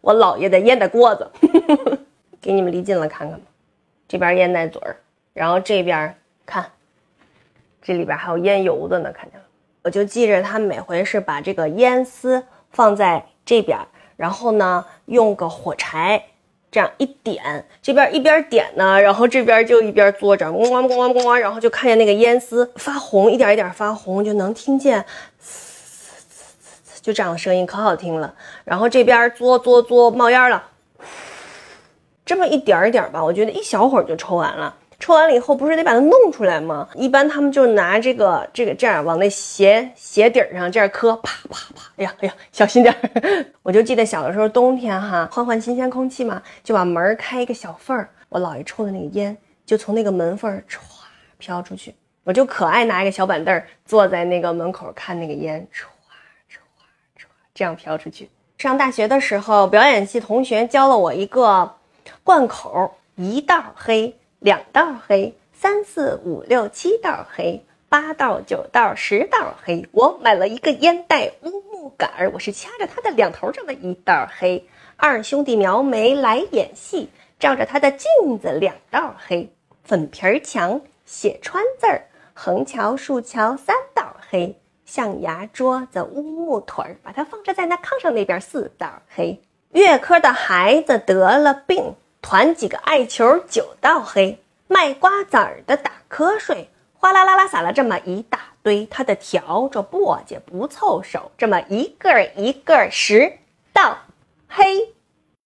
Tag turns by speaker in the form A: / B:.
A: 我姥爷的烟袋锅子，给你们离近了看看吧。这边烟袋嘴儿，然后这边看，这里边还有烟油的呢，看见了。我就记着他每回是把这个烟丝放在这边，然后呢用个火柴这样一点，这边一边点呢，然后这边就一边嘬着，咣咣咣咣咣，然后就看见那个烟丝发红，一点一点发红，就能听见。就这样的声音可好听了，然后这边嘬嘬嘬冒烟了，这么一点儿点儿吧，我觉得一小会儿就抽完了。抽完了以后，不是得把它弄出来吗？一般他们就拿这个这个这样往那鞋鞋底上这样磕，啪啪啪，哎呀哎呀，小心点儿！我就记得小的时候冬天哈，换换新鲜空气嘛，就把门开一个小缝儿，我姥爷抽的那个烟就从那个门缝儿歘飘出去，我就可爱拿一个小板凳坐在那个门口看那个烟歘。这样飘出去。上大学的时候，表演系同学教了我一个贯口：一道黑，两道黑，三四五六七道黑，八道九道十道黑。我买了一个烟袋乌木杆儿，我是掐着它的两头这么一道黑。二兄弟描眉来演戏，照着他的镜子两道黑。粉皮儿墙写川字儿，横桥竖桥三道黑。象牙桌子、乌木腿儿，把它放置在那炕上那边四道黑。月科的孩子得了病，团几个艾球九道黑。卖瓜子儿的打瞌睡，哗啦啦啦撒了这么一大堆。他的笤帚簸箕不凑手，这么一个一个十道黑。